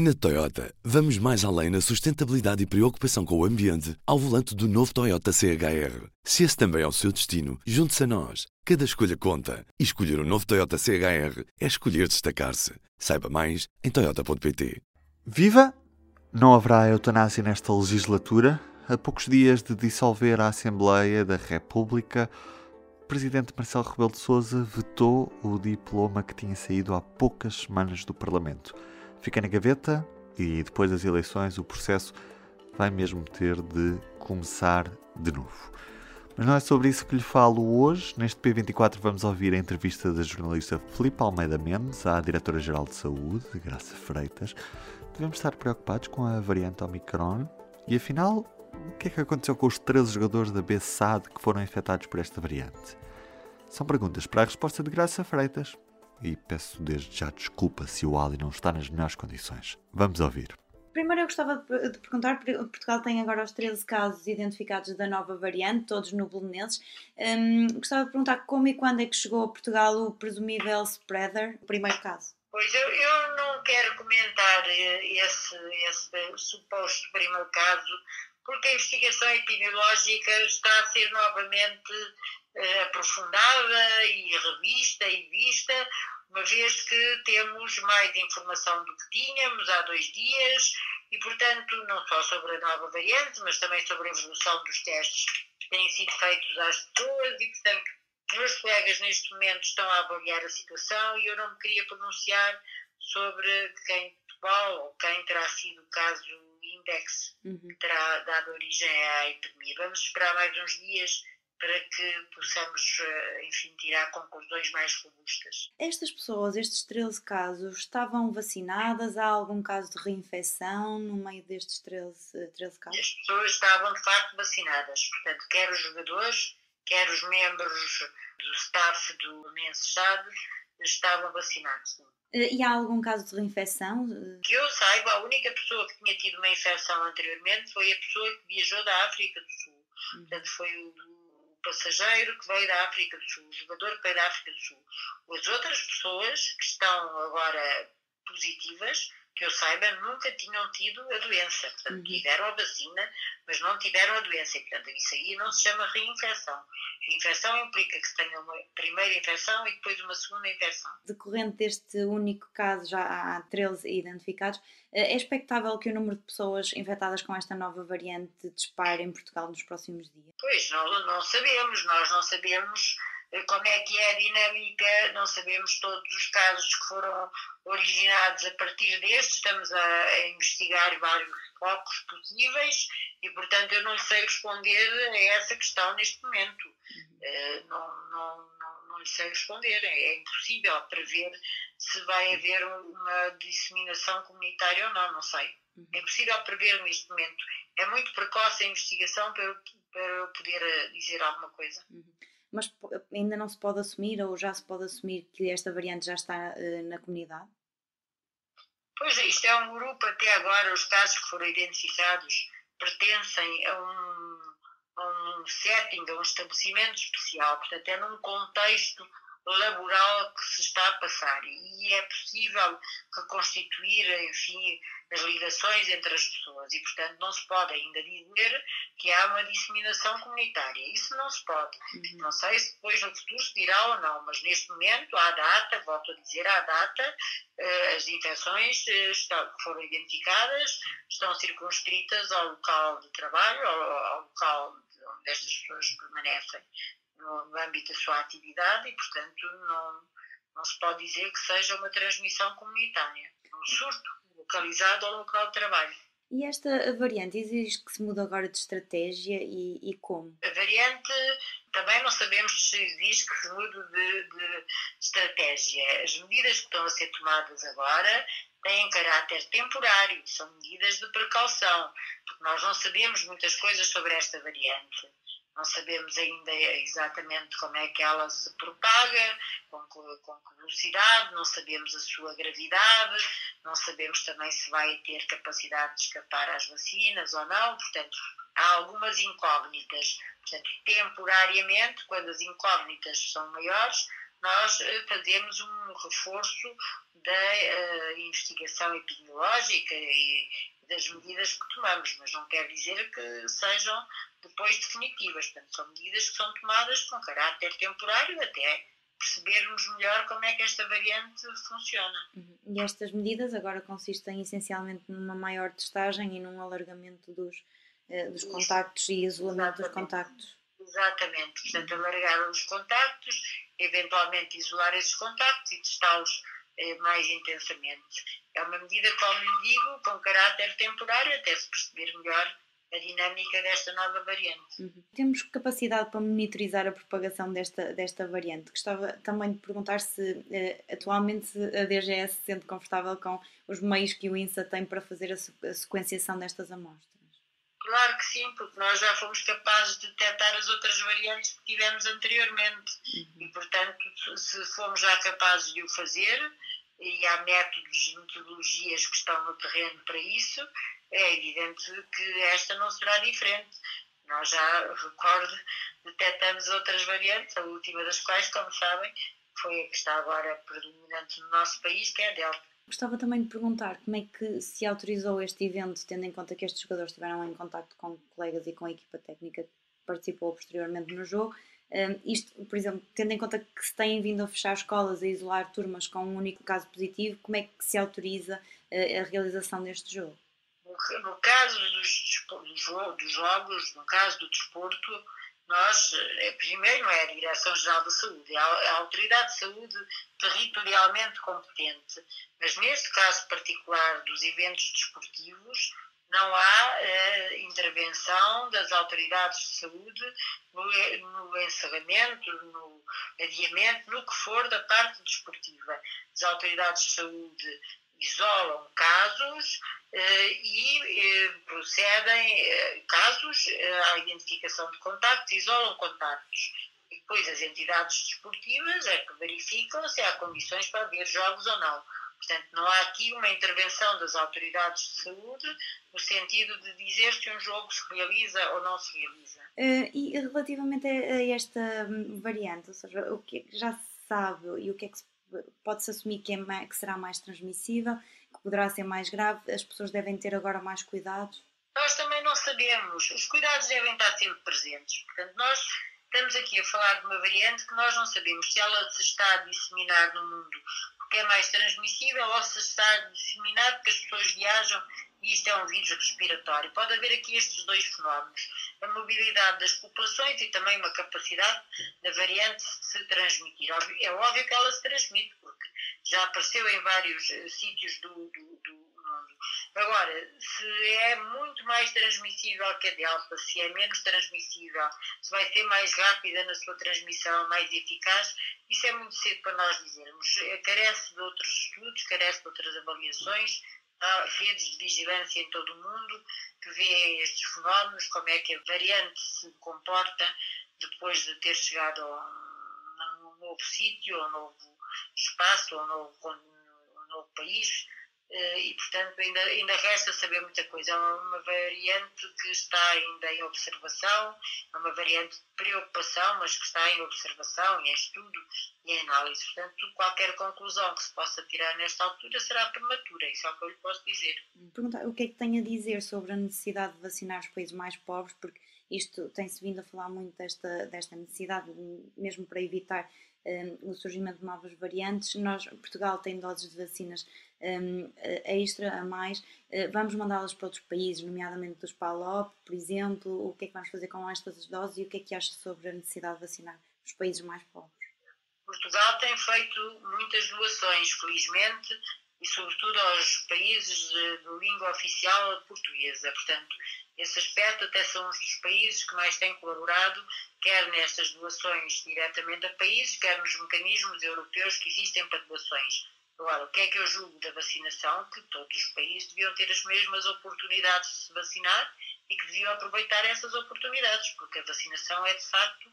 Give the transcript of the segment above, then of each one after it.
Na Toyota, vamos mais além na sustentabilidade e preocupação com o ambiente ao volante do novo Toyota CHR. Se esse também é o seu destino, junte-se a nós. Cada escolha conta. E escolher o um novo Toyota CHR é escolher destacar-se. Saiba mais em Toyota.pt. Viva! Não haverá eutanásia nesta legislatura. A poucos dias de dissolver a Assembleia da República, o presidente Marcelo Rebelo de Sousa vetou o diploma que tinha saído há poucas semanas do Parlamento fica na gaveta e depois das eleições o processo vai mesmo ter de começar de novo. Mas não é sobre isso que lhe falo hoje. Neste P24 vamos ouvir a entrevista da jornalista Filipe Almeida Mendes à Diretora-Geral de Saúde, Graça Freitas. Devemos estar preocupados com a variante Omicron e afinal, o que é que aconteceu com os 13 jogadores da BSAD que foram infectados por esta variante? São perguntas para a resposta de Graça Freitas e peço desde já desculpa se o Ali não está nas melhores condições. Vamos ouvir. Primeiro eu gostava de perguntar, Portugal tem agora os 13 casos identificados da nova variante, todos no Belenenses. Um, gostava de perguntar como e quando é que chegou a Portugal o presumível spreader, o primeiro caso. Pois eu, eu não quero comentar eh, esse, esse suposto primeiro caso, porque a investigação epidemiológica está a ser novamente aprofundada e revista e vista, uma vez que temos mais informação do que tínhamos há dois dias e, portanto, não só sobre a nova variante, mas também sobre a evolução dos testes que têm sido feitos às pessoas e, portanto, meus colegas neste momento estão a avaliar a situação e eu não me queria pronunciar sobre quem ou quem terá sido o caso Index uhum. que terá dado origem à epidemia. Vamos esperar mais uns dias para que possamos, eh, enfim, tirar conclusões mais robustas. Estas pessoas, estes 13 casos, estavam vacinadas? Há algum caso de reinfecção no meio destes 13, 13 casos? As pessoas estavam, de facto, vacinadas. Portanto, quer os jogadores, quer os membros do staff do Menses estavam vacinados. Eh, e há algum caso de reinfecção? Que eu saiba, a única pessoa que tinha tido uma infecção anteriormente foi a pessoa que viajou da África do Sul. Uhum. Portanto, foi o, passageiro que veio da África do Sul, o jogador que veio da África do Sul. As outras pessoas que estão agora positivas que eu saiba, nunca tinham tido a doença. Portanto, uhum. tiveram a vacina, mas não tiveram a doença. E, portanto, isso aí não se chama reinfecção. Reinfecção implica que se tenha uma primeira infecção e depois uma segunda infecção. Decorrente deste único caso, já há 13 identificados, eh, é expectável que o número de pessoas infectadas com esta nova variante dispare em Portugal nos próximos dias? Pois, não, não sabemos. Nós não sabemos como é que é a dinâmica, não sabemos todos os casos que foram originados a partir deste, estamos a, a investigar vários focos possíveis e, portanto, eu não sei responder a essa questão neste momento. Uh, não, não, não, não lhe sei responder, é, é impossível prever se vai haver uma disseminação comunitária ou não, não sei. É impossível prever neste momento. É muito precoce a investigação para, para eu poder eh, dizer alguma coisa. Uhum mas ainda não se pode assumir ou já se pode assumir que esta variante já está uh, na comunidade? Pois é, isto é um grupo, até agora os casos que foram identificados pertencem a um, a um setting, a um estabelecimento especial, portanto é num contexto laboral que se está a passar e é possível reconstituir, enfim, as ligações entre as pessoas e, portanto, não se pode ainda dizer que há uma disseminação comunitária. Isso não se pode. Uhum. Não sei se depois no futuro se dirá ou não, mas neste momento, à data, volto a dizer, à data, eh, as infecções eh, estão, foram identificadas, estão circunscritas ao local de trabalho, ao local onde estas pessoas permanecem no, no âmbito da sua atividade e, portanto, não, não se pode dizer que seja uma transmissão comunitária. Um surto localizado ao local de trabalho. E esta variante exige que se mude agora de estratégia e, e, como? A variante também não sabemos se exige que se mude de, de, estratégia. As medidas que estão a ser tomadas agora têm caráter temporário, são medidas de precaução, porque nós não sabemos muitas coisas sobre esta variante não sabemos ainda exatamente como é que ela se propaga, com que, com que velocidade, não sabemos a sua gravidade, não sabemos também se vai ter capacidade de escapar às vacinas ou não, portanto, há algumas incógnitas. Portanto, temporariamente, quando as incógnitas são maiores, nós eh, fazemos um reforço da uh, investigação epidemiológica e das medidas que tomamos, mas não quer dizer que sejam depois definitivas. Portanto, são medidas que são tomadas com caráter temporário até percebermos melhor como é que esta variante funciona. Uhum. E estas medidas agora consistem essencialmente numa maior testagem e num alargamento dos, eh, dos contactos e isolamento Exatamente. dos contactos. Exatamente, portanto, alargar os contactos, eventualmente isolar esses contactos e testá-los eh, mais intensamente. É uma medida, como digo, com caráter temporário, até se perceber melhor a dinâmica desta nova variante. Uhum. Temos capacidade para monitorizar a propagação desta, desta variante. Gostava também de perguntar se eh, atualmente a DGS se sente confortável com os meios que o INSA tem para fazer a, a sequenciação destas amostras. Claro que sim, porque nós já fomos capazes de detectar as outras variantes que tivemos anteriormente uhum. e, portanto, se fomos já capazes de o fazer, e há métodos, metodologias que estão no terreno para isso, é evidente que esta não será diferente. Nós já, recordo, detectamos outras variantes, a última das quais, como sabem, foi a que está agora predominante no nosso país, que é a Delta. Gostava também de perguntar como é que se autorizou este evento, tendo em conta que estes jogadores estiveram em contato com colegas e com a equipa técnica que participou posteriormente no jogo. Um, isto, por exemplo, tendo em conta que se têm vindo a fechar escolas, a isolar turmas com um único caso positivo, como é que se autoriza uh, a realização deste jogo? No caso dos, dos, jogos, no caso do desporto, nós, eh, primeiro, não é a Direção-Geral da Saúde, é a Autoridade de Saúde territorialmente competente. Mas neste caso particular dos eventos desportivos, não há eh, intervenção das autoridades de saúde no, no, encerramento, no adiamento, no que for da parte desportiva. As autoridades de saúde isolam casos eh, e eh, procedem eh, casos à identificação de contactos, isolam contactos. E depois as entidades desportivas é que verificam se há condições para haver jogos ou não. Portanto, não há aqui uma intervenção das autoridades de saúde no sentido de dizer se um jogo se realiza ou não se realiza. E relativamente a, esta hum, variante, ou seja, o que é já se sabe e o que é que pode-se assumir que, é que será mais transmissível, que poderá ser mais grave, as pessoas devem ter agora mais cuidados? Nós também não sabemos. Os cuidados devem estar sempre presentes. Portanto, nós estamos aqui a falar de uma variante que nós não sabemos se ela se está a disseminar no mundo porque é mais transmissível ou se está a disseminar porque as pessoas viajam e isto é um vírus respiratório. Pode haver aqui estes dois fenómenos: a mobilidade das populações e também uma capacidade da variante se transmitir. É óbvio que ela se transmite, porque já apareceu em vários uh, sítios do, do, do. Agora, se é muito mais transmissível que a Delta, se é menos transmissível, se vai ser mais rápida na sua transmissão, mais eficaz, isso é muito cedo para nós dizermos. Eh, carece de outros estudos, carece de outras avaliações. Há redes de vigilância em todo o mundo que vêem estes fenómenos, como é que a variante se comporta depois de ter chegado a um novo sítio, a um novo espaço, a um novo, um novo país e, portanto, ainda, ainda resta saber muita coisa. É uma variante que está ainda em observação, é uma variante de preocupação, mas que está em observação, em estudo e em análise. Portanto, qualquer conclusão que se possa tirar nesta altura será prematura, isso é o que eu lhe posso dizer. Perguntar o que é que tem a dizer sobre a necessidade de vacinar os países mais pobres, porque isto tem-se vindo a falar muito desta, desta necessidade, mesmo para evitar um, o surgimento de novas variantes. Nós, Portugal tem doses de vacinas um, extra a mais. Uh, vamos mandá-las para outros países, nomeadamente dos PALOP, por exemplo. O que é que vamos fazer com estas doses e o que é que acha sobre a necessidade de vacinar os países mais pobres? Portugal tem feito muitas doações, felizmente, e sobretudo aos países de, de língua oficial portuguesa. Portanto, esse aspecto até são os dos países que mais têm colaborado, quer nestas doações diretamente a países, quer nos mecanismos europeus que existem para doações. Agora, o que é que eu julgo da vacinação? Que todos os países deviam ter as mesmas oportunidades de se vacinar e que deviam aproveitar essas oportunidades, porque a vacinação é, de facto,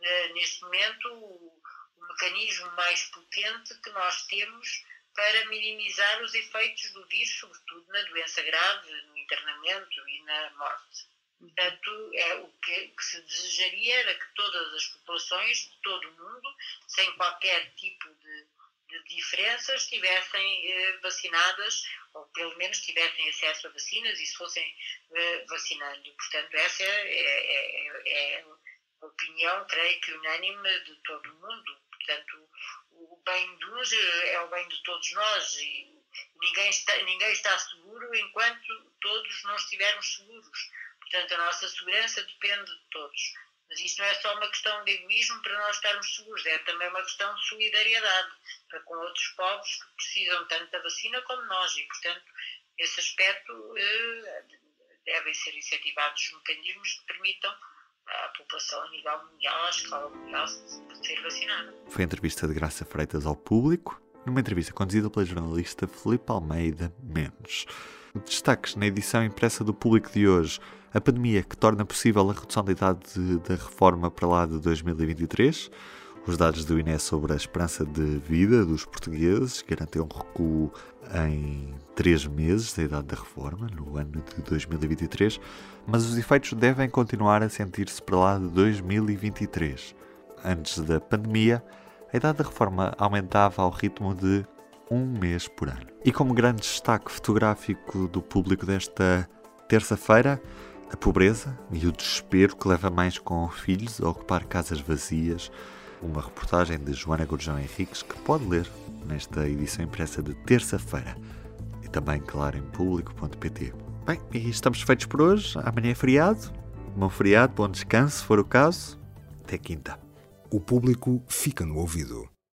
eh, neste momento, o, mecanismo mais potente que nós temos para minimizar os efeitos do vírus, sobretudo na doença grave, no internamento e na morte. Portanto, é o que, que, se desejaria era que todas as populações de todo o mundo, sem qualquer tipo de de diferenças estivessem eh, vacinadas ou pelo menos tivessem acesso a vacinas e se fossem eh, vacinando. Portanto, essa é, é, é, é a opinião, creio que unânime de todo o mundo. Portanto, o bem de uns é o bem de todos nós e ninguém está, ninguém está seguro enquanto todos não estivermos seguros. Portanto, a nossa segurança depende de todos. Mas isto não é só uma questão de egoísmo para nós estarmos seguros, é também uma questão de solidariedade para com outros povos que precisam tanto da vacina como nós. E, portanto, esse aspecto eh, devem ser incentivados mecanismos que permitam à população a nível mundial, à escala mundial, ser vacinada. Foi a entrevista de Graça Freitas ao público, numa entrevista conduzida pela jornalista Felipe Almeida Mendes. Destaques na edição impressa do público de hoje a pandemia que torna possível a redução da idade da reforma para lá de 2023. Os dados do INE sobre a esperança de vida dos portugueses garantem um recuo em três meses da idade da reforma, no ano de 2023, mas os efeitos devem continuar a sentir-se para lá de 2023. Antes da pandemia, a idade da reforma aumentava ao ritmo de um mês por ano. E como grande destaque fotográfico do público desta terça-feira, a pobreza e o desespero que leva mães com filhos a ocupar casas vazias. Uma reportagem de Joana Gurjão Henriques que pode ler nesta edição impressa de terça-feira e também, claro, em público.pt. Bem, e estamos feitos por hoje. Amanhã é feriado. Bom feriado, bom descanso, se for o caso. Até quinta. O público fica no ouvido.